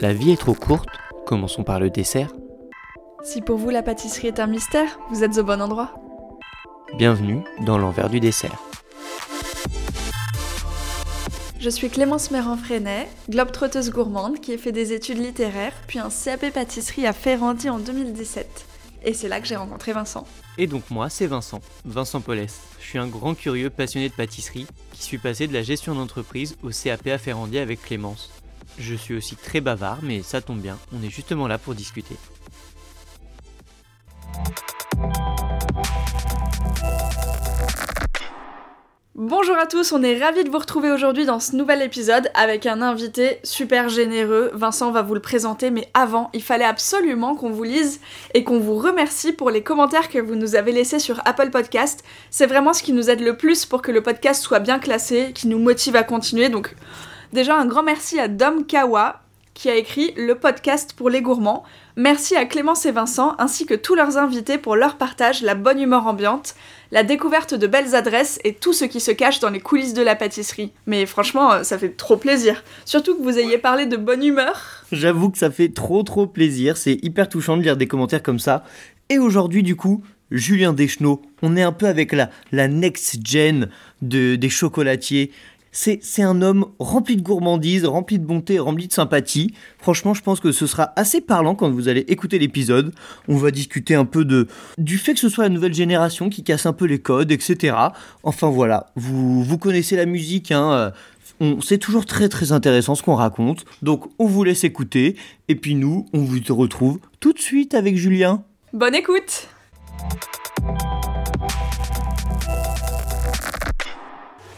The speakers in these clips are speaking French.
La vie est trop courte, commençons par le dessert. Si pour vous la pâtisserie est un mystère, vous êtes au bon endroit. Bienvenue dans l'envers du dessert. Je suis Clémence Méran-Freinet, globe-trotteuse gourmande qui a fait des études littéraires, puis un CAP pâtisserie à Ferrandi en 2017. Et c'est là que j'ai rencontré Vincent. Et donc moi, c'est Vincent, Vincent Paulès. Je suis un grand curieux passionné de pâtisserie qui suis passé de la gestion d'entreprise au CAP à Ferrandi avec Clémence. Je suis aussi très bavard, mais ça tombe bien, on est justement là pour discuter. Bonjour à tous, on est ravis de vous retrouver aujourd'hui dans ce nouvel épisode avec un invité super généreux. Vincent va vous le présenter, mais avant, il fallait absolument qu'on vous lise et qu'on vous remercie pour les commentaires que vous nous avez laissés sur Apple Podcast. C'est vraiment ce qui nous aide le plus pour que le podcast soit bien classé, qui nous motive à continuer. Donc, déjà un grand merci à Dom Kawa qui a écrit le podcast pour les gourmands. Merci à Clémence et Vincent ainsi que tous leurs invités pour leur partage, la bonne humeur ambiante, la découverte de belles adresses et tout ce qui se cache dans les coulisses de la pâtisserie. Mais franchement, euh, ça fait trop plaisir. Surtout que vous ayez parlé de bonne humeur. J'avoue que ça fait trop trop plaisir, c'est hyper touchant de lire des commentaires comme ça. Et aujourd'hui du coup, Julien Deschenaux, on est un peu avec la, la next gen de, des chocolatiers. C'est, un homme rempli de gourmandise, rempli de bonté, rempli de sympathie. Franchement, je pense que ce sera assez parlant quand vous allez écouter l'épisode. On va discuter un peu de, du fait que ce soit la nouvelle génération qui casse un peu les codes, etc. Enfin voilà, vous, vous connaissez la musique, hein. euh, c'est toujours très très intéressant ce qu'on raconte. Donc on vous laisse écouter. Et puis nous, on vous retrouve tout de suite avec Julien. Bonne écoute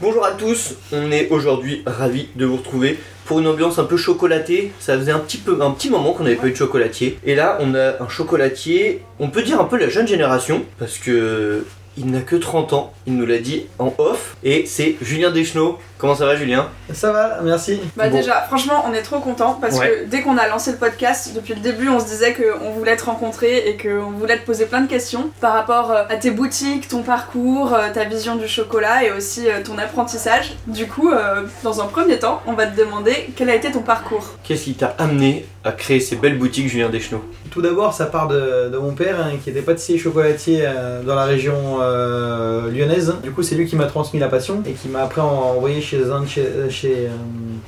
Bonjour à tous, on est aujourd'hui ravis de vous retrouver pour une ambiance un peu chocolatée. Ça faisait un petit, moment qu'on n'avait pas eu de chocolatier. Et là, on a un chocolatier, on peut dire un peu la jeune génération, parce que il n'a que 30 ans, il nous l'a dit en off, et c'est Julien Deschenaux. Comment ça va Julien? Ça va, merci. Bah Bon. déjà, franchement, on est trop content parce Ouais. que dès qu'on a lancé le podcast, depuis le début, on se disait qu'on voulait te rencontrer et qu'on voulait te poser plein de questions par rapport euh, à tes boutiques, ton parcours, euh, ta vision du chocolat et aussi euh, ton apprentissage. Du coup, euh, dans un premier temps, on va te demander quel a été ton parcours. Qu'est-ce qui t'a amené à créer ces belles boutiques Julien Deschenaux? Tout d'abord, ça part de, de mon père hein, qui était pâtissier et chocolatier euh, dans la région euh, lyonnaise. Du coup, c'est lui qui m'a transmis la passion et qui m'a après envoyé chez un chez, euh, euh,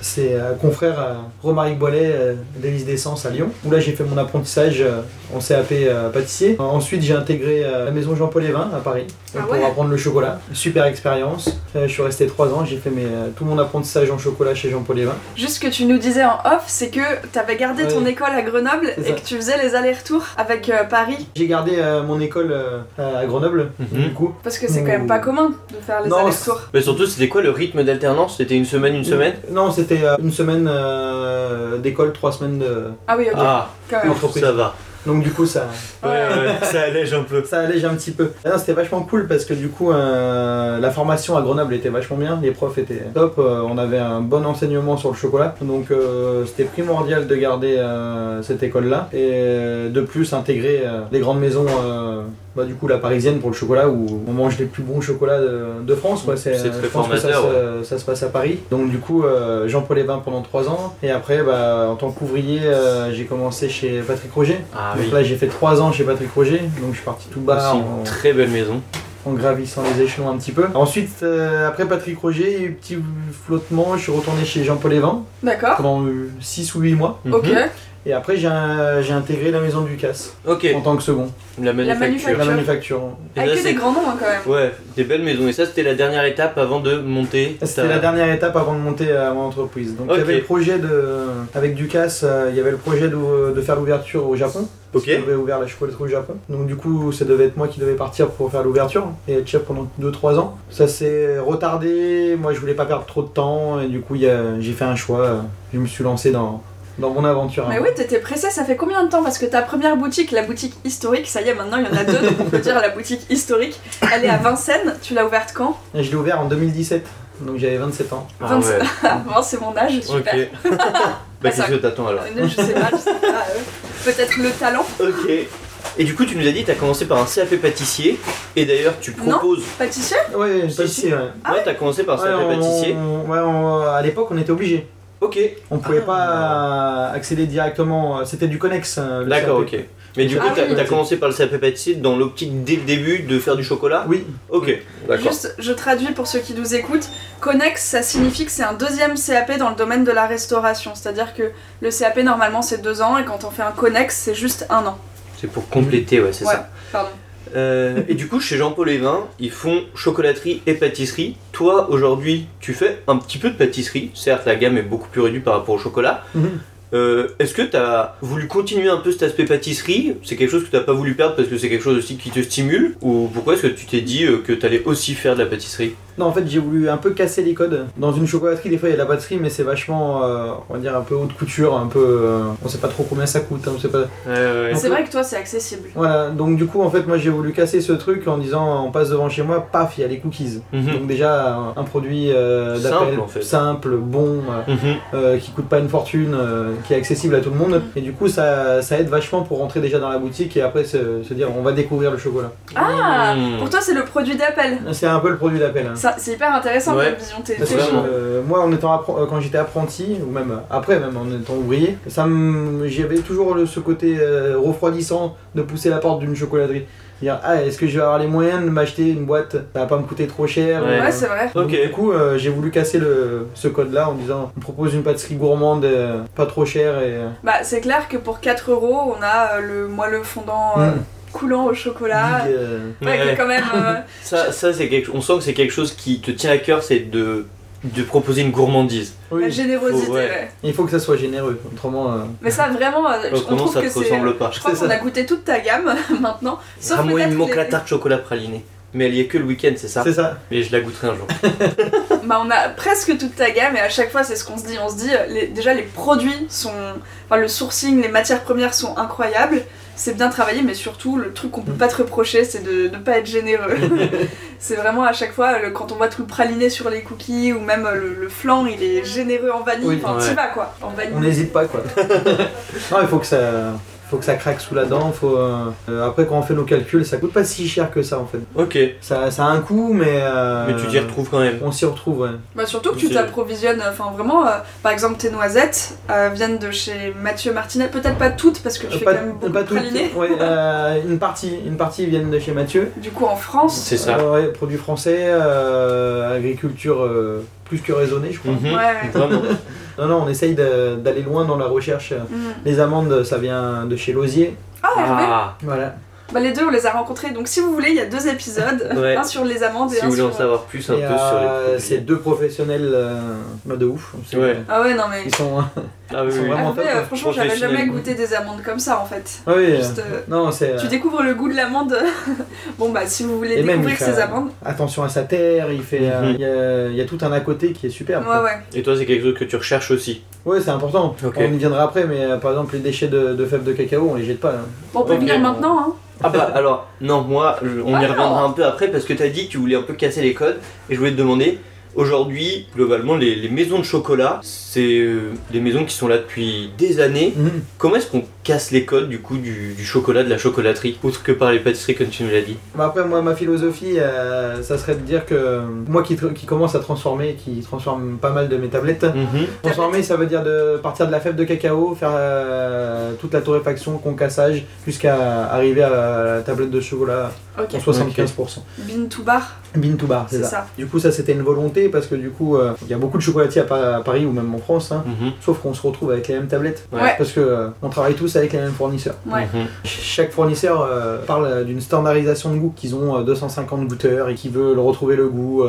ses euh, confrères Romaric Boilet, d'Élise d'Essence à Lyon, où là j'ai fait mon apprentissage en CAP pâtissier. Ensuite, j'ai intégré la maison Jean-Paul Evin à Paris Ah pour ouais. apprendre le chocolat. Super expérience. Euh, je suis resté trois ans, j'ai fait mes, euh, tout mon apprentissage en chocolat chez Jean-Paul Evin. Juste ce que tu nous disais en off, c'est que t'avais gardé ton Ouais. école à Grenoble et que tu faisais les allers-retours avec euh, Paris J'ai gardé euh, mon école euh, à Grenoble, Mhm. du coup. parce que c'est quand même pas commun de faire les allers-retours. Mais surtout, c'était quoi le rythme d'alternance? C'était une semaine, une semaine? Non, c'était euh, une semaine euh, d'école, trois semaines de- Ah oui, ok, Ah, quand même. d'entreprise. ça va. Donc du coup, ça, Ouais, ouais, ça allège un peu. ça allège un petit peu. Ah non, c'était vachement cool parce que du coup, euh, la formation à Grenoble était vachement bien. Les profs étaient top. euh, on avait un bon enseignement sur le chocolat. Donc euh, c'était primordial de garder euh, cette école-là et euh, de plus intégrer euh, les grandes maisons. Euh, bah, du coup, la parisienne pour le chocolat où on mange les plus bons chocolats de, de France. quoi. C'est très je pense que ça, formateur, se- ça se passe à Paris. Donc du coup, euh, Jean-Paul Evin pendant trois ans. Et après, bah, en tant qu'ouvrier, euh, j'ai commencé chez Patrick Roger. Ah Donc oui. là, j'ai fait trois ans chez Patrick Roger. Donc je suis parti tout bas en, une très belle maison. en gravissant les échelons un petit peu. Ensuite, euh, après Patrick Roger, il y a eu un petit flottement. Je suis retourné chez Jean-Paul Evin D'accord, pendant 6 ou 8 mois. ok. Mhm. Et après, j'ai intégré la maison du casse Ok, en tant que second. la manufacture. La manufacture. Et Avec là, que des c'est- grands noms hein, quand même. Ouais, des belles maisons. Et ça, c'était la dernière étape avant de monter. C'était ta- la dernière étape avant de monter à mon entreprise. Donc il y avait le projet de, avec Ducasse, euh, il y avait le projet de, de faire l'ouverture au Japon. Ok. On avait ouvert la chocolaterie au Japon. Donc du coup, ça devait être moi qui devais partir pour faire l'ouverture et être chef pendant 2-3 ans. Ça s'est retardé. Moi, je voulais pas perdre trop de temps et du coup, j'ai fait un choix. Je me suis lancé dans, dans mon aventure. Mais oui, t'étais pressé, ça fait combien de temps Parce que ta première boutique, la boutique historique, ça y est, maintenant il y en a deux, donc on peut dire la boutique historique. Elle est à Vincennes, tu l'as ouverte quand Et je l'ai ouvert en 2017. Donc j'avais 27 ans. Ah 27. ouais. Ah, bon, c'est mon âge, super. Ok. bah, ça- qu'est-ce que t'attends alors Euh, Je sais pas, je sais pas. euh, Peut-être le talent Ok. Et du coup, tu nous as dit, tu as commencé par un CAP pâtissier. Et d'ailleurs, tu proposes. Pâtissier Ouais, Si, pâtissier, ouais. Ah ouais, t'as commencé par un Ouais, CAP on- pâtissier. ouais, on- à l'époque, on était obligé. Ok. On pouvait Ah. pas accéder directement. C'était du connexe. euh, D'accord, ok. Mais du Ah coup, t'as oui. t'as commencé par le CAP pâtissier dans l'optique dès le début de faire du chocolat Oui. Ok, d'accord. Juste, je traduis pour ceux qui nous écoutent. Connex, ça signifie que c'est un deuxième CAP dans le domaine de la restauration. C'est-à-dire que le CAP, normalement, c'est deux ans, et quand on fait un Connex, c'est juste un an. C'est pour compléter, ouais, c'est Ouais. ça. Pardon. Euh, et du coup, chez Jean-Paul Evin, ils font chocolaterie et pâtisserie. Toi, aujourd'hui, tu fais un petit peu de pâtisserie. Certes, la gamme est beaucoup plus réduite par rapport au chocolat. Mhm. Euh, Est-ce que tu as voulu continuer un peu cet aspect pâtisserie? C'est quelque chose que tu n'as pas voulu perdre parce que c'est quelque chose aussi qui te stimule? Ou pourquoi est-ce que tu t'es dit euh, que tu allais aussi faire de la pâtisserie? Non, en fait, j'ai voulu un peu casser les codes. Dans une chocolaterie, des fois, il y a de la pâtisserie, mais c'est vachement, euh, on va dire, un peu haute couture, un peu. euh, on sait pas trop combien ça coûte, hein, on sait pas. C'est vrai que toi, c'est accessible. Voilà, donc du coup, en fait, moi, j'ai voulu casser ce truc en disant, on passe devant chez moi, paf, il y a les cookies. Mhm. Donc déjà, un, un produit euh, d'appel Simple, en fait. simple, bon, euh, Mhm. euh, qui coûte pas une fortune, euh, qui est accessible à tout le monde. Mm. Et du coup, ça, ça aide vachement pour rentrer déjà dans la boutique et après se, se dire, on va découvrir le chocolat. Ah Mmh. Pour toi, c'est le produit d'appel. C'est un peu le produit d'appel. hein. Ça, C'est hyper intéressant Ouais. comme vision. T'es Parce euh, moi, en étant euh, quand j'étais apprenti, ou même après, même en étant ouvrier, j'avais toujours le- ce côté euh, refroidissant de pousser la porte d'une chocolaterie. Dire, ah, est-ce que je vais avoir les moyens de m'acheter une boîte Ça va pas me coûter trop cher. Ouais. euh, Ouais, c'est vrai. donc, du coup, euh, j'ai voulu casser le, ce code-là en disant on propose une pâtisserie gourmande, euh, pas trop chère et. Bah, c'est clair que pour 4 euros, on a euh, le moelleux fondant euh, mm, coulant au chocolat. big, euh, Ouais, qui est Ouais. quand même. euh, Ça, ça c'est quelque... on sent que c'est quelque chose qui te tient à cœur, c'est de, de proposer une gourmandise. la oui, générosité, Faut- ouais. ouais. il faut que ça soit généreux. Autrement, euh, Mais ça, vraiment, euh, je- on trouve ça que te ressemble pas. Je crois qu'on a goûté toute ta gamme maintenant. Sauf Ah, moi, il me manque les- la tarte chocolat praliné. Mais elle y est que le week-end, c'est ça c'est ça. Mais je la goûterai un jour. Bah, on a presque toute ta gamme et à chaque fois, c'est ce qu'on se dit. On se dit, euh, les- déjà, les produits sont. Enfin, le sourcing, les matières premières sont incroyables. C'est bien travaillé, mais surtout, le truc qu'on peut pas te reprocher, c'est de ne pas être généreux. c'est vraiment à chaque fois, le- quand on voit tout le praliné sur les cookies ou même euh, le, le flan, il est généreux en vanille. Oui. enfin, Ouais. t'y vas quoi, en vanille. On n'hésite pas quoi. non, il faut que ça. Faut que ça craque sous la dent. Faut, euh, euh, après, quand on fait nos calculs, ça coûte pas si cher que ça en fait. Ok. Ça, ça a un coût, mais. euh, Mais tu t'y retrouves quand même. On s'y retrouve, ouais. Bah surtout que tu t'approvisionnes, enfin vraiment, euh, par exemple tes noisettes euh, viennent de chez Mathieu Martinet, peut-être pas toutes parce que tu fais pas quand même beaucoup pas de toutes. pralinés. Ouais, euh, une partie, une partie viennent de chez Mathieu. Du coup en France, C'est ça. Euh, ouais, produits français, euh, agriculture euh, plus que raisonnée, je crois. Mhm. ouais. Vraiment. Non, non, on essaye d'aller loin dans la recherche. Mm. Les amandes, ça vient de chez Lausier. Ah Ah, Voilà. Bah les deux on les a rencontrés, donc si vous voulez il y a deux épisodes, Ouais. un sur les amandes et si un vous voulez en sur... savoir plus un Et, peu euh, sur les produits. c'est deux professionnels euh, bah, de ouf. Ouais. Ah ouais non mais... Ils sont. Ah oui, Ils sont oui. vraiment top, euh, quoi. franchement j'avais jamais goûté des amandes comme ça en fait. Ah oui. Juste, euh, euh, Non, c'est. Tu découvres le goût de l'amande. bon bah si vous voulez Et découvrir ces amandes, attention à sa terre, il fait, euh, Mhm. il y, a, il y a tout un à côté qui est super. ouais ouais. Et toi, c'est quelque chose que tu recherches aussi. Ouais, c'est important. On y viendra après, mais euh, par exemple les déchets de, de fèves de cacao, on les jette pas. hein. Bon, on peut Ok. venir maintenant hein. Ah bah alors, non, moi, je- on Ah y non. reviendra un peu après parce que tu as dit que tu voulais un peu casser les codes et je voulais te demander, aujourd'hui, globalement, les, les maisons de chocolat, c'est euh, des maisons qui sont là depuis des années. Mhm. Comment est-ce qu'on casse les codes du coup du, du chocolat, de la chocolaterie, autre que par les pâtisseries comme tu nous l'as dit? Bah après, moi, ma philosophie, euh, ça serait de dire que moi qui, commence à transformer, qui transforme pas mal de mes tablettes, Mhm. transformer ça veut dire de partir de la fève de cacao, faire euh, toute la torréfaction, concassage, jusqu'à arriver à la tablette de chocolat en 75%. Bean to bar, Bean to bar, c'est ça. ça. Du coup, ça c'était une volonté parce que du coup, euh, il y a beaucoup de chocolatiers à, Pa- à Paris ou même en France, hein, Mhm. sauf qu'on se retrouve avec les mêmes tablettes. Ouais. Parce que euh, on travaille tous avec les mêmes fournisseurs. Ouais. Mhm. Chaque fournisseur euh, parle d'une standardisation de goût, qu'ils ont euh, 250 goûteurs et qu'ils veulent retrouver le goût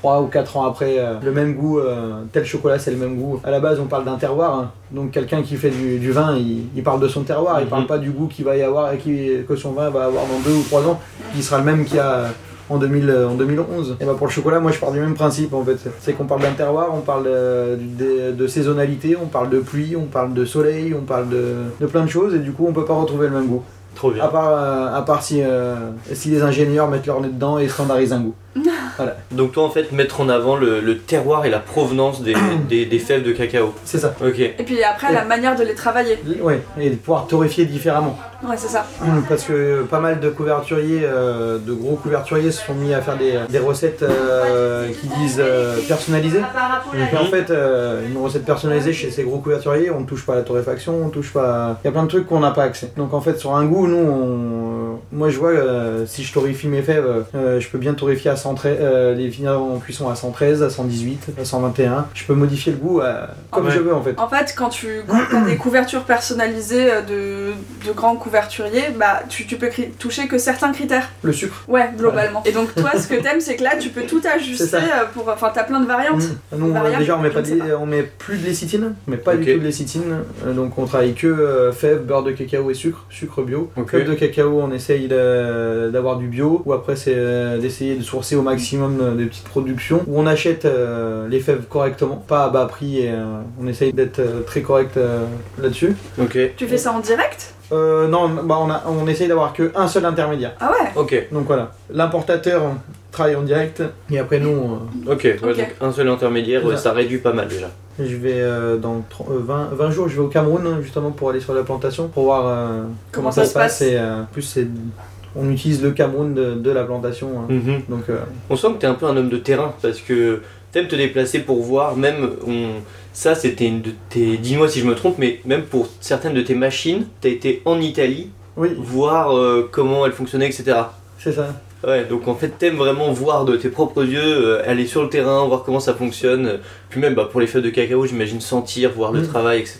3 ou 4 ans après. euh, le même goût, euh, tel chocolat c'est le même goût. À la base on parle d'un terroir, hein. donc quelqu'un qui fait du, du vin, il, il parle de son terroir, il Mhm. parle pas du goût qu'il va y avoir et qui, que son vin va avoir dans 2 ou 3 ans, qui sera le même qu'il y a en, 2000, euh, en 2011. Et bah pour le chocolat, moi je pars du même principe en fait. C'est qu'on parle d'un terroir, on parle euh, de, de saisonnalité, on parle de pluie, on parle de soleil, on parle de, de plein de choses et du coup on peut pas retrouver le même goût. Trop À bien. part, euh, à part si, euh, si les ingénieurs mettent leur nez dedans et standardisent un goût. Voilà. Donc toi en fait mettre en avant le, le terroir et la provenance des, des, des fèves de cacao. C'est ça. Ok. Et puis après, la manière de les travailler. Ouais, et de pouvoir torréfier différemment. Ouais, c'est ça. Parce que pas mal de couverturiers, euh, de gros couverturiers se sont mis à faire des, des recettes euh, qui disent euh, personnalisées. Mais en fait, euh, une recette personnalisée chez ces gros couverturiers, on ne touche pas à la torréfaction, on touche pas. Il y a plein de trucs qu'on n'a pas accès. Donc en fait, sur un goût, nous, on... moi je vois, euh, si je torréfie mes fèves, euh, je peux bien torréfier à 113, euh, les finir en cuisson à 113, à 118, à 121. Je peux modifier le goût euh, comme Ouais. je veux en fait. En fait, quand tu as des couvertures personnalisées euh, de, de grands couverturiers, bah tu, tu peux toucher que certains critères. Le sucre. Ouais, globalement. Et donc toi, ce que t'aimes, c'est que là, tu peux tout ajuster euh, pour. Enfin, t'as plein de variantes. Mmh. Nous, déjà, on met, pas je ne de- sais on met plus de lécithine, mais pas Ok. du tout de lécithine. Euh, donc, on travaille que euh, fèves, beurre de cacao et sucre, sucre bio. Ok. Fèves de cacao, on essaye d'avoir du bio, ou après, c'est euh, d'essayer de sourcer au maximum euh, des petites productions, où on achète euh, les fèves correctement, pas à bas prix, et on essaye d'être très correct là-dessus. Ok. Tu fais ça en direct? Euh, non, bah, on, a, on essaye d'avoir qu'un seul intermédiaire. Ah ouais? Ok. Donc voilà, l'importateur travaille en direct, et après, nous, on- Ok. Ouais, donc un seul intermédiaire, ça. ça réduit pas mal déjà. Je vais euh, dans 30 euh, 20, 20 jours, je vais au Cameroun justement pour aller sur la plantation pour voir euh, comment, ça, se passe. Et euh, en plus, c'est, on utilise le Cameroun de, de la plantation. hein. Mhm. Donc, euh, On sent que t'es un peu un homme de terrain parce que t'aimes te déplacer pour voir, même on... ça c'était une de tes. Dis-moi si je me trompe, mais même pour certaines de tes machines, t'as été en Italie oui, voir euh, comment elles fonctionnaient, etc. c'est ça. Ouais, donc en fait t'aimes vraiment voir de tes propres yeux, euh, aller sur le terrain, voir comment ça fonctionne. Puis même bah, pour les feuilles de cacao, j'imagine sentir, voir le Mhm. travail, etc.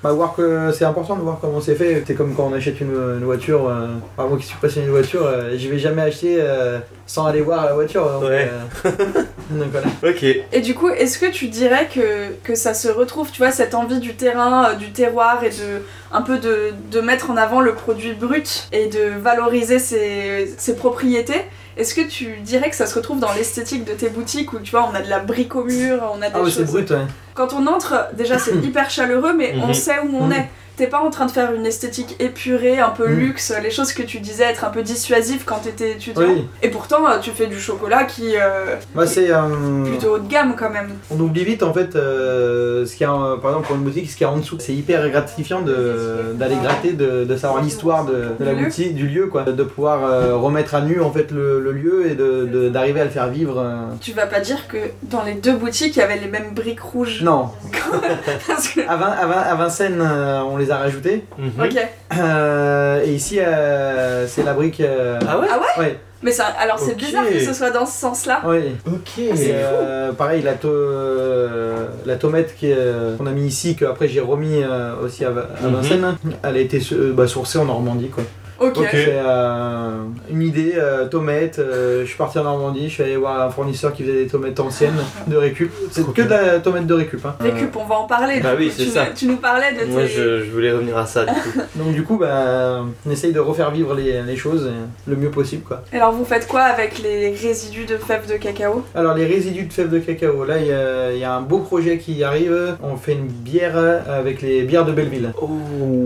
Bah, voir que c'est important de voir comment c'est fait. C'est comme quand on achète une, une voiture. Euh, par moi qui suis passionné de voiture, euh, je vais jamais acheter euh, sans aller voir la voiture. donc, Ouais. euh, donc voilà. Ok. Et du coup, est-ce que tu dirais que, que ça se retrouve, tu vois, cette envie du terrain, euh, du terroir et de un peu de, de mettre en avant le produit brut et de valoriser ses, ses propriétés? Est-ce que tu dirais que ça se retrouve dans l'esthétique de tes boutiques où tu vois, on a de la brique au mur, on a des Ah ouais, c'est choses. brut, ouais. Quand on entre, déjà c'est hyper chaleureux, mais on Mhm. sait où on Mhm. est. T'es pas en train de faire une esthétique épurée, un peu Mhm. luxe, les choses que tu disais être un peu dissuasif quand t'étais étudiant. Oui. Et pourtant, euh, tu fais du chocolat qui euh, Bah, c'est. euh, plutôt haut de gamme quand même. On oublie vite en fait euh, ce qu'il y a par exemple pour une boutique ce qu'il y a en dessous. C'est hyper gratifiant d'aller gratter, de, de savoir l'histoire de, de la boutique, du lieu quoi, de pouvoir remettre à nu en fait le, le lieu et de- d'arriver à le faire vivre. Tu vas pas dire que dans les deux boutiques, il y avait les mêmes briques rouges. Non, Parce que... à, Vin- à Vin- à Vincennes euh, on les a rajoutés Mhm. Ok. Euh, et ici euh, c'est la brique. euh, Ah ouais Ah ouais ouais. Mais ça, alors c'est Ok. bizarre que ce soit dans ce sens-là. Oui. Ok. Et euh, pareil, la, to- euh, la tomate qui euh, qu'on a mis ici, que après j'ai remis euh, aussi à, Va- à Mhm. Vincennes, elle a été euh, bah, sourcée en Normandie. Quoi. Ok. C'est euh, une idée, euh, tomate. euh, je suis parti en Normandie, je suis allé voir un fournisseur qui faisait des tomates anciennes de récup. C'est que de la tomate de récup. Hein. Récup, on va en parler. Bah oui, c'est ça. Tu nous parlais de tes... Moi je, je voulais revenir à ça du coup. Donc du coup, bah, on essaye de refaire vivre les, les choses euh, le mieux possible. Quoi. Alors vous faites quoi avec les résidus de fèves de cacao? Alors les résidus de fèves de cacao, là il y, a- il y a un beau projet qui arrive. On fait une bière avec les bières de Belleville. Oh.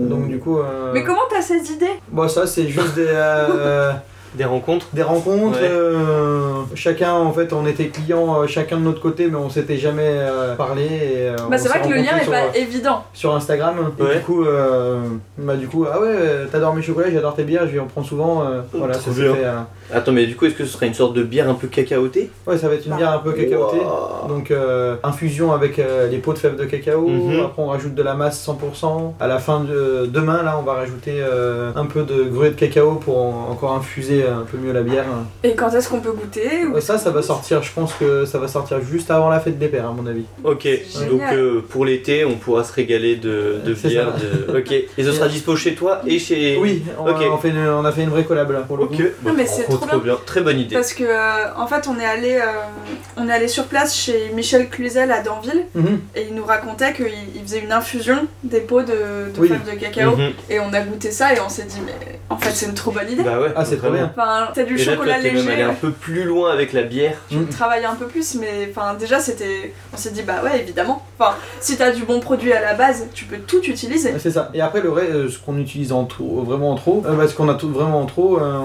Donc du coup... euh, Mais comment t'as ces idées? Bon, ça, c'est juste des, euh, Des rencontres des rencontres. Ouais. euh, chacun, en fait, on était clients euh, chacun de notre côté, mais on s'était jamais euh, parlé. Et, euh, Bah c'est vrai que le lien rencontrés est sur, pas évident. sur Instagram. Et Ouais. du coup, euh, bah, du coup, ah ouais, euh, t'adores mes chocolats, j'adore tes bières, je lui en prends souvent. euh, voilà, ça s'est fait, euh, Attends, mais du coup, est-ce que ce serait une sorte de bière un peu cacaotée? Ouais, ça va être une bière un peu cacaotée. Wow. Donc euh, infusion avec euh, les pots de fèves de cacao, Mhm. après on rajoute de la masse 100%. À la fin de demain là on va rajouter euh, un peu de gruau de cacao pour en- encore infuser un peu mieux la bière. Et quand est-ce qu'on peut goûter ou- ça ça va sortir, je pense que ça va sortir juste avant la fête des pères à mon avis. Ok, Génial. donc euh, pour l'été, on pourra se régaler de, bière. De... Ok, et ce sera dispo chez toi et chez. Oui, on, Ok. on fait une- on a fait une vraie collab là pour le coup. bah, mais c'est trop, bien. Très bonne idée. Parce que euh, en fait on est allé euh, on est allé sur place chez Michel Cluzel à Danville Mhm. et il nous racontait qu'il il faisait une infusion des pots de, de Oui. fèves de cacao Mhm. et on a goûté ça et on s'est dit mais en fait c'est une trop bonne idée. Bah ouais, Ah c'est trop vraiment. Enfin, t'as du Et là, chocolat t'es même léger. allé un peu plus loin avec la bière. Mm. travailler un peu plus, mais enfin déjà c'était, on s'est dit bah ouais évidemment. Enfin si t'as du bon produit à la base, tu peux tout utiliser. C'est ça. Et après, le vrai, euh, ce qu'on utilise en trop, vraiment en trop, euh, parce qu'on a tout vraiment en trop, euh,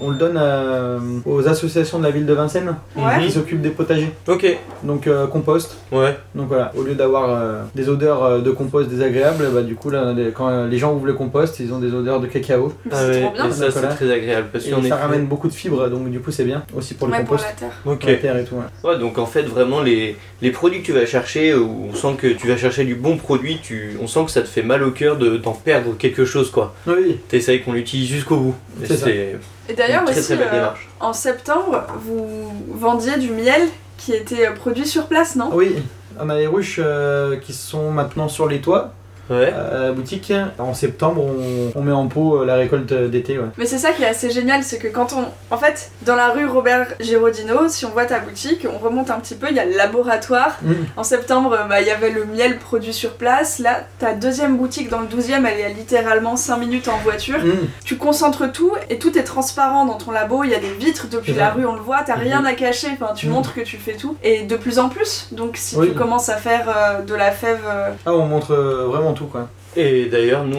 on, on le donne euh, aux associations de la ville de Vincennes Ouais. qui s'occupent des potagers. Ok, Donc euh, compost. ouais. Donc voilà, au lieu d'avoir euh, des odeurs euh, de compost désagréables, bah du coup là, les- quand euh, les gens ouvrent le compost, ils ont des odeurs de cacao. C'est Ah ouais, trop bien. et ça c'est très agréable parce Et ça effet- ramène beaucoup de fibres, donc du coup c'est bien aussi pour le ouais, pour compost. la terre. Ok. pour la terre et tout. ouais. Ouais, donc en fait, vraiment, les, les produits que tu vas chercher, euh, où on sent que tu vas chercher du bon produit, tu, on sent que ça te fait mal au cœur de, d'en perdre quelque chose, quoi. Oui, T'essayes qu'on l'utilise jusqu'au bout. Et C'est ça. c'est Et d'ailleurs une très aussi très belle euh, démarche. en septembre vous vendiez du miel qui était euh, produit sur place, non? Oui. On a les ruches euh, qui sont maintenant sur les toits Ouais. à la boutique. En septembre, on, on met en pot euh, la récolte d'été. Ouais. Mais c'est ça qui est assez génial, c'est que quand on. En fait, dans la rue Robert Girardino, si on voit ta boutique, on remonte un petit peu, il y a le laboratoire. Mm. En septembre, bah, il y avait le miel produit sur place. Là, ta deuxième boutique dans le 12e, elle est à littéralement 5 minutes en voiture. Mm. Tu concentres tout et tout est transparent dans ton labo. Il y a des vitres depuis la rue, on le voit, t'as rien Mhm. à cacher. Enfin, tu montres que tu fais tout. Et de plus en plus. Donc, si Oui. tu commences à faire euh, de la fève. euh, Ah, on montre euh, vraiment tout quoi. Et d'ailleurs, nous,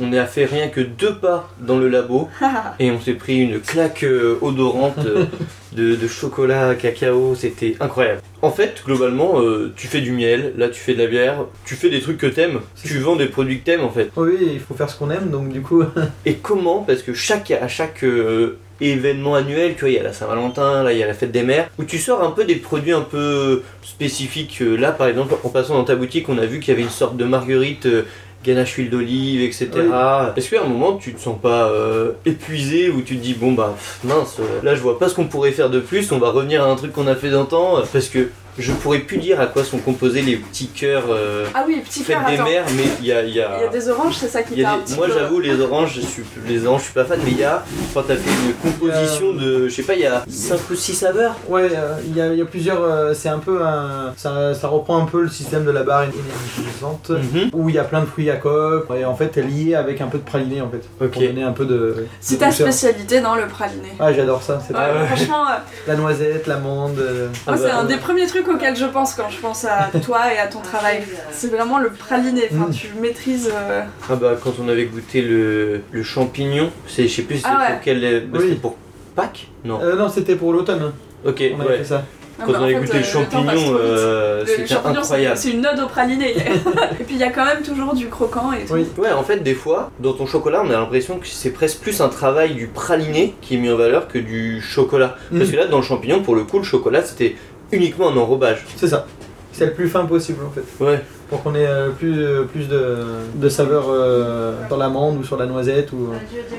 on, à fait rien que deux pas dans le labo et on s'est pris une claque euh, odorante euh, de, de chocolat, cacao, c'était incroyable. En fait, globalement, euh, tu fais du miel, là tu fais de la bière, tu fais des trucs que t'aimes, tu vends des produits que t'aimes en fait. Oui, il faut faire ce qu'on aime, donc du coup. Et comment? Parce que chaque, à chaque euh, événement annuel, tu vois, il y a la Saint-Valentin, là il y a la fête des mères, où tu sors un peu des produits un peu spécifiques. Euh, Là par exemple, en passant dans ta boutique, on a vu qu'il y avait une sorte de marguerite. euh, ganache huile d'olive, etc. Oui. Est-ce qu'à un moment tu te sens pas euh, épuisé ou tu te dis bon bah pff, mince, là je vois pas ce qu'on pourrait faire de plus, on va revenir à un truc qu'on a fait euh, parce que je pourrais plus dire à quoi sont composés les petits cœurs euh, Ah oui, petit fête cœur, des mères, mais il y a, il y a- Il y a des oranges, c'est ça qui t'a des- moi peu- j'avoue les oranges, je suis, les oranges je suis pas fan mais il y a quand t'as fait une composition de je sais pas il y a 5 ou 6 saveurs. Ouais, euh, il y, a- il y a plusieurs. euh, c'est un peu un. Ça, ça reprend un peu le système de la barre énergisante. Mhm. Où il y a plein de fruits à coque, et en fait lié avec un peu de praliné en fait. Ok. Pour donner un peu de. C'est ta douceur. spécialité dans le praliné. Ah, j'adore ça. C'est Ah ouais. Franchement, euh, La noisette, l'amande. euh, Ah moi, c'est bah, un des premiers trucs auxquels je pense quand je pense à toi et à ton travail. C'est vraiment le praliné. Enfin, Mm. tu maîtrises. euh, Ah bah quand on avait goûté le, le champignon, c'est je sais plus c'était Ah ouais. pour quel bah, Oui. c'était pour Pâques? Non. euh, non, c'était pour l'automne. ok, On avait ouais. fait ça. ah Quand bah, on en avait fait, goûté euh, le temps passe champignon, trop vite. euh, Le c'était champignon, c'est- incroyable. c'est une ode au praliné. et puis il y a quand même toujours du croquant et tout. Oui. Ouais, en fait, des fois, dans ton chocolat, on a l'impression que c'est presque plus un travail du praliné qui est mis en valeur que du chocolat. Parce Mm. que là, dans le champignon, pour le coup, le chocolat, c'était uniquement un enrobage. C'est ça. C'est le plus fin possible en fait. Ouais. Pour qu'on ait euh, plus, euh, plus de, de saveur euh, sur l'amande ou sur la noisette. Ou...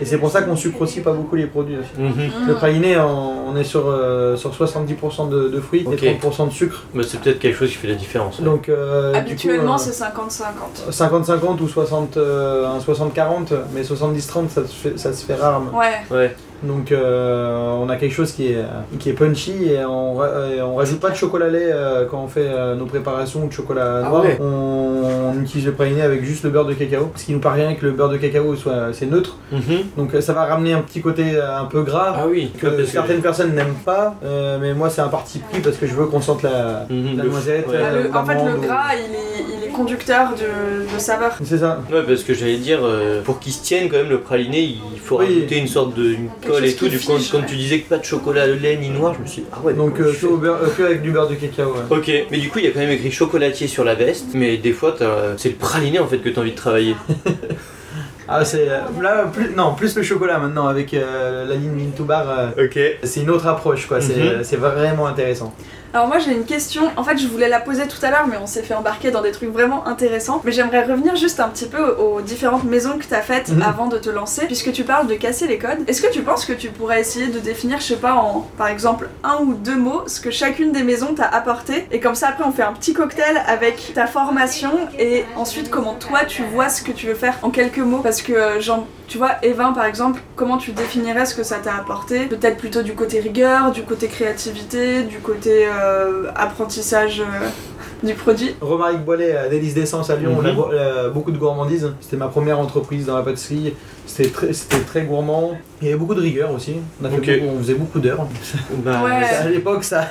Et c'est pour ça qu'on sucre aussi pas beaucoup les produits aussi. Mhm. Mm. Le praliné, on, on est sur, euh, sur 70% de, de fruits et 30% de sucre. Bah, c'est peut-être quelque chose qui fait la différence. ouais. Donc, euh, du Habituellement, c'est 50-50. euh, 50-50 ou 60, euh, un 60-40, mais 70-30, ça, se fait- ça se fait rare. Ouais. Ouais. Donc, euh, on a quelque chose qui est, qui est punchy et on, et on rajoute pas de chocolat lait euh, quand on fait euh, nos préparations ou de chocolat Ah noir. ouais. On, on utilise le praliné avec juste le beurre de cacao, parce qu'il nous paraît bien que le beurre de cacao soit c'est neutre. Mhm. Donc, ça va ramener un petit côté un peu gras. Ah oui. que certaines personnes n'aiment pas, euh, mais moi c'est un parti pris parce que je veux qu'on sente la, Mhm, la le- noisette. ouais. Ah, le- en fait, le ou- gras, il est, il est conducteur de, de saveur. C'est ça. Ouais, parce que j'allais dire, euh, pour qu'il se tienne quand même le praliné, il faut Oui. rajouter une sorte de une colle et tout. Du coup, quand, ouais. tu disais que pas de chocolat lait ni noir, je me suis dit, ah ouais, Donc euh, que, au beurre- euh, que avec du beurre de cacao. ouais. Ok, mais du coup, il y a quand même écrit chocolatier sur la veste, mais des fois, t'as- c'est le praliné en fait que t'as envie de travailler. Ah c'est euh, là plus non plus le chocolat maintenant avec euh, la ligne Minto Bar. euh, Ok. c'est une autre approche quoi. C'est c'est vraiment intéressant. Alors moi j'ai une question, en fait je voulais la poser tout à l'heure mais on s'est fait embarquer dans des trucs vraiment intéressants. Mais j'aimerais revenir juste un petit peu aux différentes maisons que tu as faites Mhm. avant de te lancer, puisque tu parles de casser les codes. Est-ce que tu penses que tu pourrais essayer de définir, je sais pas, en par exemple un ou deux mots, ce que chacune des maisons t'a apporté? Et comme ça après on fait un petit cocktail avec ta formation et ensuite comment toi tu vois ce que tu veux faire en quelques mots. Parce que euh, genre, tu vois, Evin par exemple, comment tu définirais ce que ça t'a apporté? Peut-être plutôt du côté rigueur, du côté créativité, du côté euh, apprentissage euh, du produit. Romaric Boilet à Délice d'essence à Lyon, la go- la- beaucoup de gourmandise. C'était ma première entreprise dans la pâtisserie. C'était très, gourmand. Il y avait beaucoup de rigueur aussi. On, a fait Ok. beaucoup- on faisait beaucoup d'heures. Bah, Ouais. À l'époque, ça,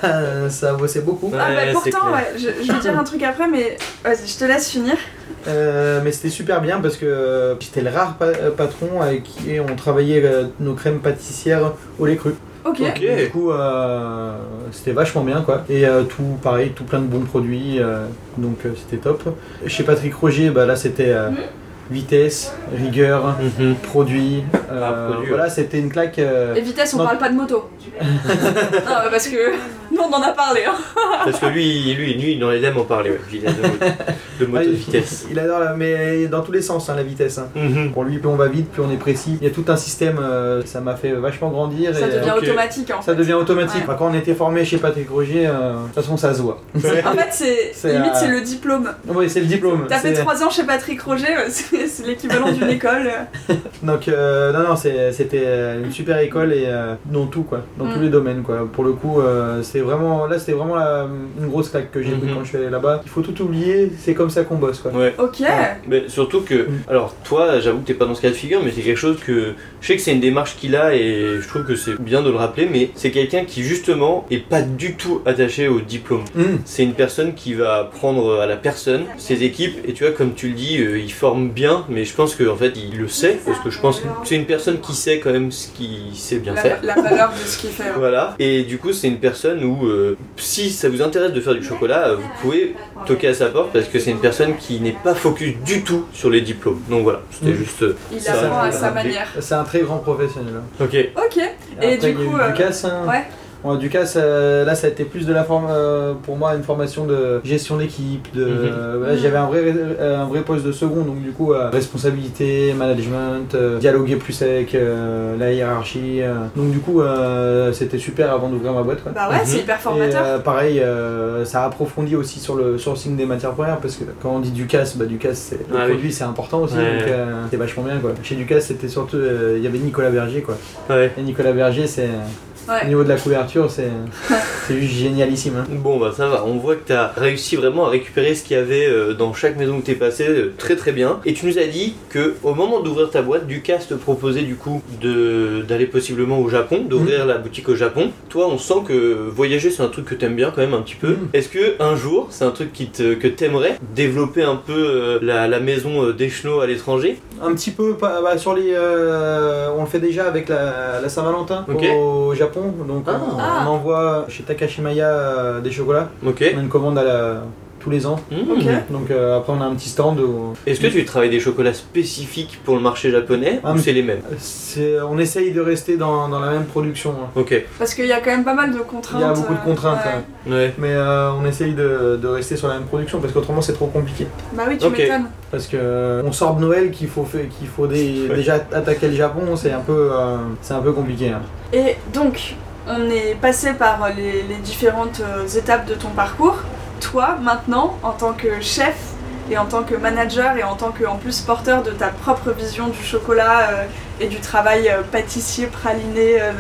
ça bossait beaucoup. Ouais, ah bah c'est pourtant, ouais, je, je vais dire un truc après, mais vas-y, je te laisse finir. Euh, mais c'était super bien parce que euh, j'étais le rare pa- euh, patron avec qui on travaillait euh, nos crèmes pâtissières au lait cru. Ok. Du coup, euh, c'était vachement bien quoi. Et euh, tout pareil, tout plein de bons produits, euh, donc euh, c'était top. Chez Patrick Roger, bah, là c'était euh, Mhm. Vitesse, rigueur, Mhm. produit. euh, Ah, produit, voilà, c'était une claque. euh, Et vitesse, on Non. parle pas de moto. non, parce que nous on en a parlé. Hein. Parce que lui, lui, lui, il en aime en parler, ouais. Il de, moto- de moto ouais, de il- vitesse. Il adore, la- mais dans tous les sens hein, la vitesse. hein. Mhm. Pour lui, plus on va vite, plus on est précis. Il y a tout un système, euh, ça m'a fait vachement grandir. Ça et, devient euh, automatique en fait. ça devient automatique. Ouais. Enfin, quand on était formé chez Patrick Roger, euh, de toute façon, ça se voit. En fait, c'est limite euh, c'est le diplôme. Oui, c'est le diplôme. T'as fait 3 ans chez Patrick Roger, c'est l'équivalent d'une école. Donc, euh, non, non, c'était une super école et euh, dans tout, quoi. Dans Mm. tous les domaines, quoi. Pour le coup, euh, c'est vraiment, là, c'était vraiment la- une grosse claque que j'ai pris Mhm. quand je suis allé là-bas. Il faut tout oublier, c'est comme ça qu'on bosse, quoi. Ouais. Ok. Mais surtout que, Mm. alors toi, j'avoue que t'es pas dans ce cas de figure, mais c'est quelque chose que je sais que c'est une démarche qu'il a et je trouve que c'est bien de le rappeler, mais c'est quelqu'un qui justement est pas du tout attaché au diplôme. Mm. C'est une personne qui va prendre à la personne ses équipes et tu vois comme tu le dis, euh, il forme bien, mais je pense qu'en fait il le sait parce que je pense que c'est une personne qui sait quand même ce qu'il sait bien faire. La, valeur de ce qu'il fait. ouais. Voilà, et du coup c'est une personne où euh, si ça vous intéresse de faire du chocolat, euh, vous pouvez toquer à sa porte parce que c'est une personne qui n'est pas focus du tout sur les diplômes. Donc voilà, c'était Mm. juste euh, Il apprend à sa manière. C'est un très grand professionnel. hein. Ok. Ok. Et Après, du il y a coup, euh, hein. ouais. Bon, Ducasse, euh, là, ça a été plus de la forme, euh, pour moi, une formation de gestion d'équipe. De, Mhm. euh, J'avais un vrai, euh, un vrai poste de second, donc du coup, euh, responsabilité, management, euh, dialoguer plus avec euh, la hiérarchie. euh. Donc du coup, euh, c'était super avant d'ouvrir ma boîte. Quoi. Bah ouais, c'est Mhm. hyper Et formateur. euh, pareil, euh, ça approfondit aussi sur le sourcing des matières premières parce que quand on dit Ducasse, bah Ducasse, c'est le Ah oui. produit, c'est important aussi, Ouais. donc euh, c'est vachement bien quoi. Chez Ducasse, c'était surtout, euh, il y avait Nicolas Berger quoi. Ouais. Et Nicolas Berger, c'est au niveau de la couverture, c'est juste génialissime. hein. Bon bah ça va, on voit que t'as réussi vraiment à récupérer ce qu'il y avait euh, dans chaque maison où t'es passé euh, très très bien. Et tu nous as dit que au moment d'ouvrir ta boîte, Ducasse te proposait du coup de d'aller possiblement au Japon, d'ouvrir la boutique au Japon. Toi on sent que voyager c'est un truc que t'aimes bien quand même un petit peu. Mhm. Est-ce que un jour c'est un truc qui te, que t'aimerais? Développer un peu euh, la, la maison d'Eschno à l'étranger? Un petit peu pas- bah, sur les, euh, on le fait déjà avec la, la Saint-Valentin au Japon, donc Ah. on, on envoie chez Takashimaya euh, des chocolats. Ok. On a une commande à la- tous les ans. Ok. Donc euh, après on a un petit stand où Est-ce que tu travailles des chocolats spécifiques pour le marché japonais Ah, ou c'est les mêmes c'est- on essaye de rester dans, dans la même production. hein. Ok. Parce qu'il y a quand même pas mal de contraintes. Il y a beaucoup de euh, contraintes, ouais. hein. Ouais. mais euh, on essaye de, de rester sur la même production parce qu'autrement c'est trop compliqué. Bah oui, tu Ok. m'étonnes. Parce que on sort de Noël qu'il faut, fait- qu'il faut Ouais. déjà attaquer le Japon, c'est un peu, euh, c'est un peu compliqué. hein. Et donc, on est passé par les, les différentes étapes de ton parcours. Toi, maintenant, en tant que chef et en tant que manager et en tant que, en plus, porteur de ta propre vision du chocolat euh, et du travail euh, pâtissier, praliné euh,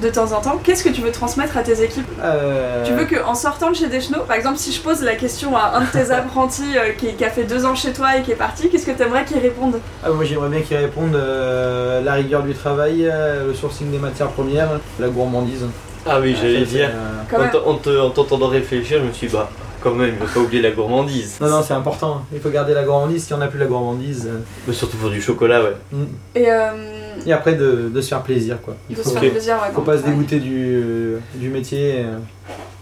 de temps en temps, qu'est-ce que tu veux transmettre à tes équipes? Euh, Tu veux qu'en sortant de chez Deschno, par exemple, si je pose la question à un de tes apprentis euh, qui, qui a fait deux ans chez toi et qui est parti, qu'est-ce que tu aimerais qu'il réponde? Ah, moi j'aimerais bien qu'ils répondent euh, la rigueur du travail, euh, le sourcing des matières premières, la gourmandise. Ah oui, j'allais Ça, c'est, dire. euh, Quand en t'entendant réfléchir, je me suis dit, bah, quand même, il faut pas oublier la gourmandise. Non, non, c'est important. Il faut garder la gourmandise. Si on n'a plus la gourmandise, euh, Mais surtout pour du chocolat, ouais. mm. Et euh, et après de, de se faire plaisir, quoi. Il de faut, se faire plaisir, ouais. faut non. pas se Ouais. dégoûter du, du métier. euh.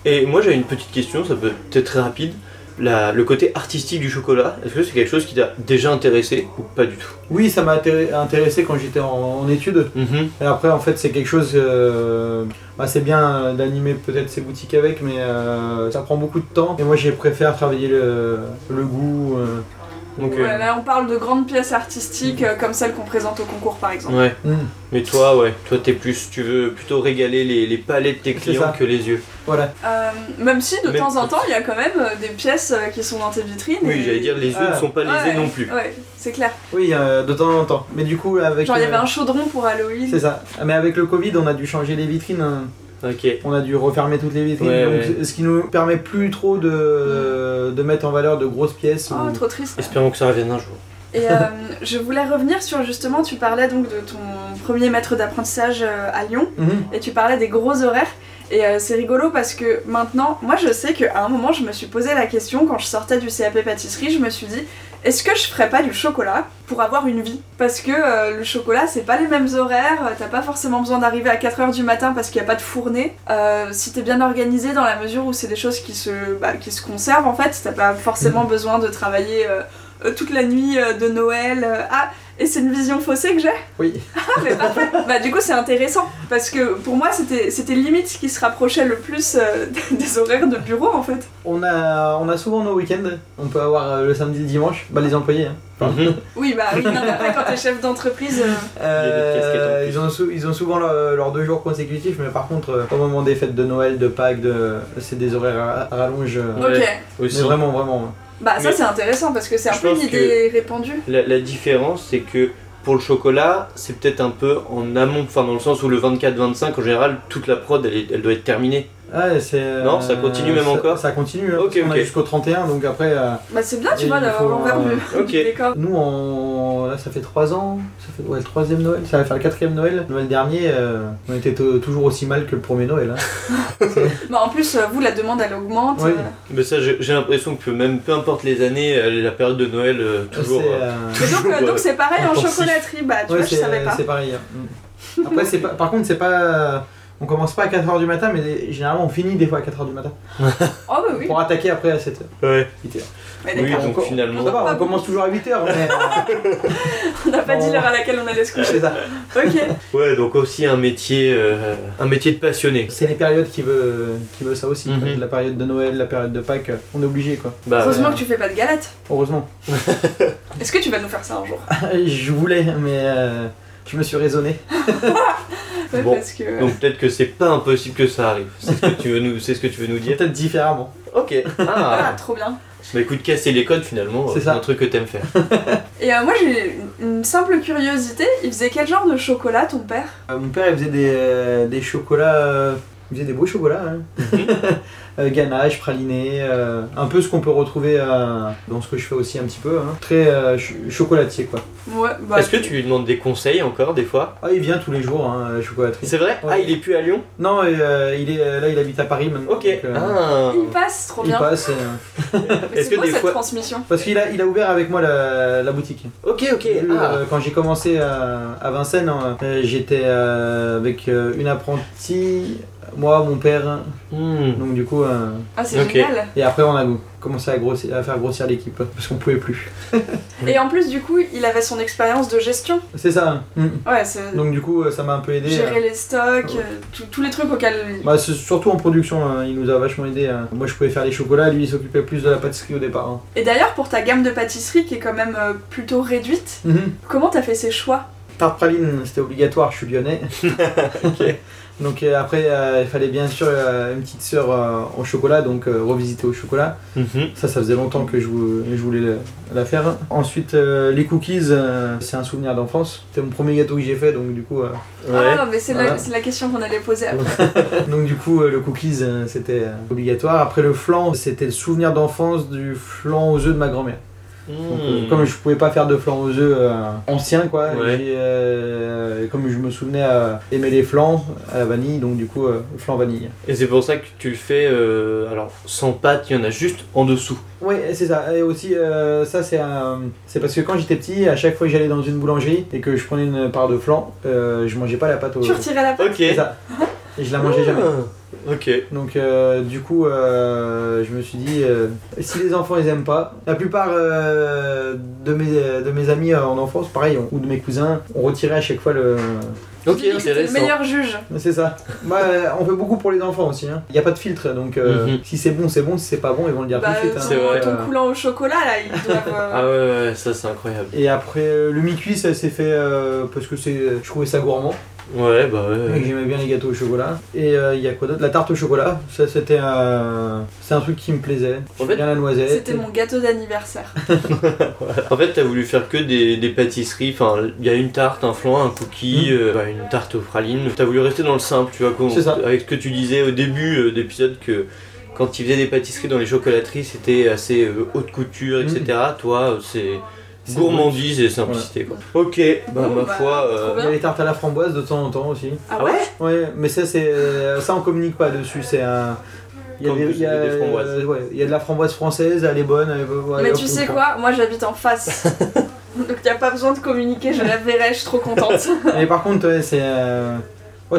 Et moi, j'avais une petite question, ça peut être très rapide. La- le côté artistique du chocolat, est-ce que c'est quelque chose qui t'a déjà intéressé ou pas du tout? Oui, ça m'a intér- intéressé quand j'étais en, en études. Mhm. Et après, en fait, c'est quelque chose. euh, bah, c'est bien euh, d'animer peut-être ses boutiques avec, mais euh, ça prend beaucoup de temps. Et moi, j'ai préféré travailler le, le goût. euh. Donc, euh, Ouais, là, on parle de grandes pièces artistiques euh, comme celles qu'on présente au concours, par exemple. ouais. Mm. Mais toi, ouais, toi, t'es plus, tu veux plutôt régaler les, les palais de tes clients que les yeux. Voilà. Euh, même si de Même- temps en temps, il y a quand même des pièces qui sont dans tes vitrines. Oui, et- j'allais dire, les yeux Ah. ne sont pas lésés Ouais, non plus. Ouais, c'est clair. Oui, euh, de temps en temps. Mais du coup, avec. Genre, il y avait un chaudron pour Halloween. C'est ça. Ah, Mais avec le Covid, on a dû changer les vitrines. hein. Ok. On a dû refermer toutes les vitrines, Ouais, donc, ouais. ce qui nous permet plus trop de, de mettre en valeur de grosses pièces. Oh, ou- trop triste. Espérons que ça revienne un jour. Et euh, je voulais revenir sur justement, tu parlais donc de ton premier maître d'apprentissage euh, à Lyon Mhm. et tu parlais des gros horaires. Et euh, c'est rigolo parce que maintenant, moi je sais qu'à un moment je me suis posé la question quand je sortais du CAP pâtisserie, je me suis dit est-ce que je ferais pas du chocolat pour avoir une vie? Parce que euh, le chocolat c'est pas les mêmes horaires, euh, t'as pas forcément besoin d'arriver à 4h du matin parce qu'il y a pas de fournée. Euh, si t'es bien organisé dans la mesure où c'est des choses qui se, bah, qui se conservent en fait, t'as pas forcément besoin de travailler euh, toute la nuit euh, de Noël. euh, ah, et c'est une vision faussée que j'ai Oui. ah mais parfait Bah du coup c'est intéressant parce que pour moi c'était c'était limite ce qui se rapprochait le plus euh, des horaires de bureau en fait. On a, on a souvent nos week-ends. On peut avoir euh, le samedi, le dimanche. Bah, les employés. hein. Mhm. Oui bah oui, non, mais après quand t'es chef d'entreprise... euh, Euh, ils, ont sou- ils ont souvent leur- leurs deux jours consécutifs, mais par contre, euh, au moment des fêtes de Noël, de Pâques, de... c'est des horaires à, à rallonge. euh. Ok. Aussi. Mais vraiment, vraiment. Bah ça c'est intéressant parce que c'est un peu une idée répandue. La, la différence, c'est que pour le chocolat, c'est peut-être un peu en amont, enfin dans le sens où le 24-25, en général, toute la prod, elle, est- elle doit être terminée. Ah, c'est, euh, Non, ça continue même ça- encore Ça continue, hein, Ok, parce qu'on a jusqu'au 31, donc après, euh, Bah c'est bien tu vois d'avoir l'envers du, euh, ok. du décor. nous, on... là, ça fait 3 ans, ça fait ouais, le troisième Noël, ça va faire le quatrième Noël. Noël dernier, euh, on était toujours aussi mal que le premier Noël. hein. Bah en plus euh, vous la demande elle augmente. Oui. euh, Mais ça, j'ai l'impression que même peu importe les années, euh, la période de Noël, euh, toujours. Donc euh, Toujours, donc c'est pareil en chocolaterie bah tu ouais, vois je savais pas. c'est pareil. hein. Mm. Après, c'est pas... par contre, c'est pas. On commence pas à 4h du matin, mais généralement on finit des fois à 4h du matin. Oh bah oui. Pour attaquer après à 7h. Ouais. Oui, donc on, finalement. ça va, on commence toujours à 8h, mais. On n'a pas dit l'heure à laquelle on allait se coucher. c'est ça. Ok. Ouais, donc aussi un métier, euh, un métier de passionné. C'est les périodes qui veulent, qui veulent ça aussi. Mhm. La période de Noël, la période de Pâques, on est obligé quoi. Bah, Heureusement que tu fais pas de galettes. Heureusement. Est-ce que tu vas nous faire ça un jour? Je voulais, mais euh, je me suis raisonné. Ouais, Bon. parce que... donc peut-être que c'est pas impossible que ça arrive. C'est ce que tu veux nous, c'est ce que tu veux nous dire. Peut-être différemment. Ok. Ah, Ah. trop bien. Bah écoute, casser les codes finalement, C'est un truc que t'aimes faire. Et euh, moi j'ai une, simple curiosité, il faisait quel genre de chocolat ton père? Euh, mon père il faisait des, euh, des chocolats. euh, il faisait des beaux chocolats. Hein. Euh, ganache, praliné, euh, un peu ce qu'on peut retrouver euh, dans ce que je fais aussi un petit peu. hein. Très euh, ch- chocolatier quoi. Ouais, bah... Est-ce que tu lui demandes des conseils encore des fois? Ah, il vient tous les jours hein, à la chocolaterie. C'est vrai? Ouais. Ah, il est plus à Lyon? Non, euh, il est, là il habite à Paris maintenant. Ok. donc, euh, Ah. Il passe, trop il bien. passe. euh, Mais Est-ce c'est que beau des cette fois- transmission? parce qu'il a, il a ouvert avec moi la, la boutique. Ok, ok. Ah. euh, quand j'ai commencé à, à Vincennes, euh, j'étais euh, avec euh, une apprentie, moi, mon père. Hmm. Donc du coup, euh, Ah c'est Ok. génial. et après on a commencé à, grossir, à faire grossir l'équipe parce qu'on pouvait plus. Et en plus du coup il avait son expérience de gestion. C'est ça. mm. Ouais, c'est... Donc du coup, euh, ça m'a un peu aidé. Gérer euh. les stocks, euh, tout- tous les trucs auxquels... Bah, surtout en production, hein, il nous a vachement aidé. hein. Moi, je pouvais faire les chocolats, lui, il s'occupait plus de la pâtisserie au départ. hein. Et d'ailleurs pour ta gamme de pâtisserie qui est quand même euh, plutôt réduite, Mhm. comment t'as fait ces choix? Tarte praline, c'était obligatoire, je suis lyonnais. Donc euh, après, euh, il fallait bien sûr euh, une petite sœur euh, au chocolat, donc euh, revisiter au chocolat. Mhm. Ça, ça faisait longtemps que je, vou- je voulais la faire. Ensuite, euh, les cookies, euh, c'est un souvenir d'enfance. C'était mon premier gâteau que j'ai fait, donc du coup, euh, Ouais. Ah mais c'est la, Voilà. c'est la question qu'on allait poser après. donc du coup, euh, le cookies, euh, c'était euh, obligatoire. Après le flan, c'était le souvenir d'enfance du flan aux œufs de ma grand-mère. Donc, euh, Hmm. comme je pouvais pas faire de flan aux œufs euh, anciens, quoi, Ouais. euh, comme je me souvenais euh, aimer les flans à la vanille, donc du coup, euh, flan vanille. Et c'est pour ça que tu le fais, euh, alors sans pâte, il y en a juste en dessous. Oui, c'est ça. Et aussi, euh, ça, c'est un- c'est parce que quand j'étais petit, à chaque fois que j'allais dans une boulangerie et que je prenais une part de flan, euh, je mangeais pas la pâte au. Tu retirais la pâte Ok. Ça. Et je la mangeais jamais. Ok. Donc euh, du coup, euh, je me suis dit, euh, si les enfants ils aiment pas, la plupart euh, de, mes, de mes amis euh, en enfance, pareil, on- ou de mes cousins, on retirait à chaque fois le... Ok, c'était le intéressant. meilleur juge. C'est ça. Bah, on fait beaucoup pour les enfants aussi. Il n'y a pas de filtre, donc euh, Mhm. si c'est bon, c'est bon, si c'est pas bon, ils vont le dire Bah, tout de suite. hein. C'est vrai. ton Euh, coulant au chocolat là, ils doivent... euh, Ah ouais, ouais, ça c'est incroyable. Et après, le mi-cuit, ça s'est fait euh, parce que c'est, je trouvais ça gourmand. Ouais, bah ouais. J'aimais bien les gâteaux au chocolat. Et euh, il y a quoi d'autre? La tarte au chocolat, ça c'était un, c'est un truc qui me plaisait. En fait, bien la noisette. C'était mon gâteau d'anniversaire. En fait, t'as voulu faire que des, des pâtisseries. Enfin, il y a une tarte, un flan, un cookie, euh, bah, une tarte aux pralines. T'as voulu rester dans le simple, tu vois, ça. avec ce que tu disais au début euh, d'épisode que quand ils faisaient des pâtisseries dans les chocolateries, c'était assez euh, haute couture, etc. Toi, euh, c'est C'est gourmandise et simplicité. Quoi. Ok, bah Bon, ma bah, foi. euh, Il y a les tartes à la framboise de temps en temps aussi. Ah ouais? Ouais, mais ça c'est euh, ça on communique pas dessus, c'est un il y, a des, vous, il, y a, il y a des framboises. euh, ouais, il y a de la framboise française, elle est bonne. Elle est, ouais, Mais tu sais prend. quoi? Moi j'habite en face. Donc y a pas besoin de communiquer, je la verrai, je suis trop contente. Mais par contre, ouais, c'est euh, ouais,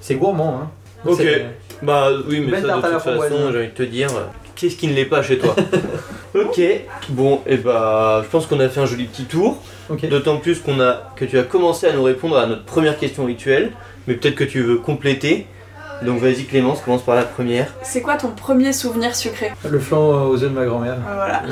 c'est gourmand. Hein. Ok. C'est- Bah oui, mais ça de à la toute façon, j'ai envie de te dire, qu'est-ce qui ne l'est pas chez toi Ok, bon, et bah je pense qu'on a fait un joli petit tour. D'autant plus qu'on a que tu as commencé à nous répondre à notre première question rituelle, mais peut-être que tu veux compléter. Donc vas-y Clémence, commence par la première. C'est quoi ton premier souvenir sucré Le flan aux œufs de ma grand-mère. Voilà.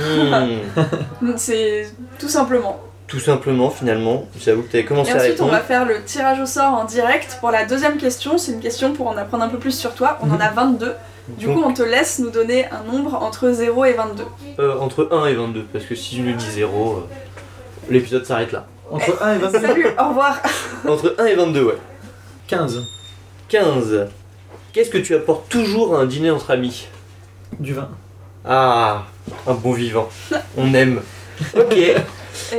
Hmm, C'est tout simplement. tout simplement finalement, j'avoue que tu avais commencé Et à ensuite, on répondre. va faire le tirage au sort en direct pour la deuxième question. C'est une question pour en apprendre un peu plus sur toi. On en a 22. Du Donc, coup, on te laisse nous donner un nombre entre 0 et 22. euh, entre 1 et 22, parce que si je nous dis 0, l'épisode s'arrête là. Entre 1 et 22. Salut, au revoir. Entre 1 et 22, ouais. 15. 15. Qu'est-ce que tu apportes toujours à un dîner entre amis? Du vin. Ah, un bon vivant. On aime. Ok. Et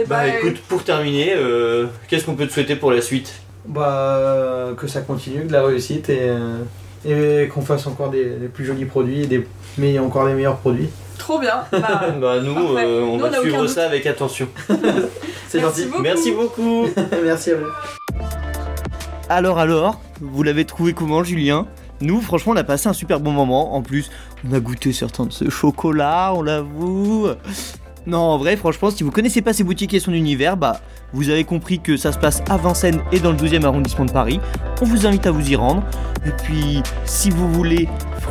Bah écoute, pour terminer, euh, qu'est-ce qu'on peut te souhaiter pour la suite? Bah, euh, que ça continue, de la réussite et, euh, et qu'on fasse encore des, des plus jolis produits, des, mais encore des meilleurs produits. trop bien. Bah, Bah nous, euh, on Nous, va on suivre doute. ça avec attention. C'est Merci gentil. beaucoup. Merci beaucoup. Merci à vous. Alors alors, vous l'avez trouvé comment Julien? Nous franchement on a passé un super bon moment, en plus on a goûté certains de ce chocolat, on l'avoue. Non en vrai franchement si vous connaissez pas ces boutiques et son univers, bah vous avez compris que ça se passe à Vincennes et dans le 12e arrondissement de Paris. On vous invite à vous y rendre. Et puis si vous voulez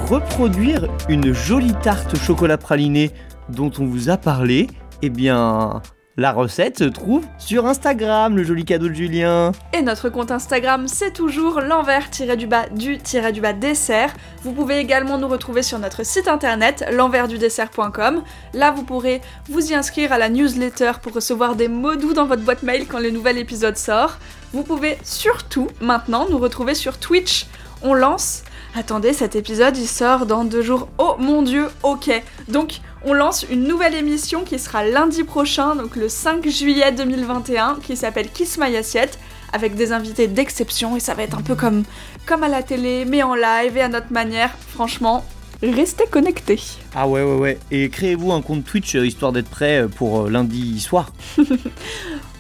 reproduire une jolie tarte chocolat praliné dont on vous a parlé, eh bien la recette se trouve sur Instagram, le joli cadeau de Julien. Et notre compte Instagram, c'est toujours l'envers-du-bas du-du-bas dessert. Vous pouvez également nous retrouver sur notre site internet, l'enversdudessert.com. Là, vous pourrez vous y inscrire à la newsletter pour recevoir des mots dans votre boîte mail quand le nouvel épisode sort. Vous pouvez surtout maintenant nous retrouver sur Twitch. On lance. Attendez, cet épisode il sort dans deux jours. Oh mon dieu, ok. Donc on lance une nouvelle émission qui sera lundi prochain, donc le 5 juillet 2021, qui s'appelle Kiss My Assiette, avec des invités d'exception et ça va être un peu comme, comme à la télé, mais en live et à notre manière. Franchement, restez connectés. Ah ouais ouais ouais. Et créez-vous un compte Twitch euh, histoire d'être prêt euh, pour euh, lundi soir?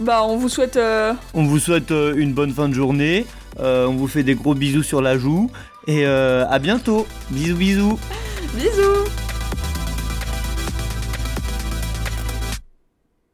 Bah on vous souhaite... euh, On vous souhaite euh, une bonne fin de journée. euh, on vous fait des gros bisous sur la joue. Et à bientôt. Bisous bisous. bisous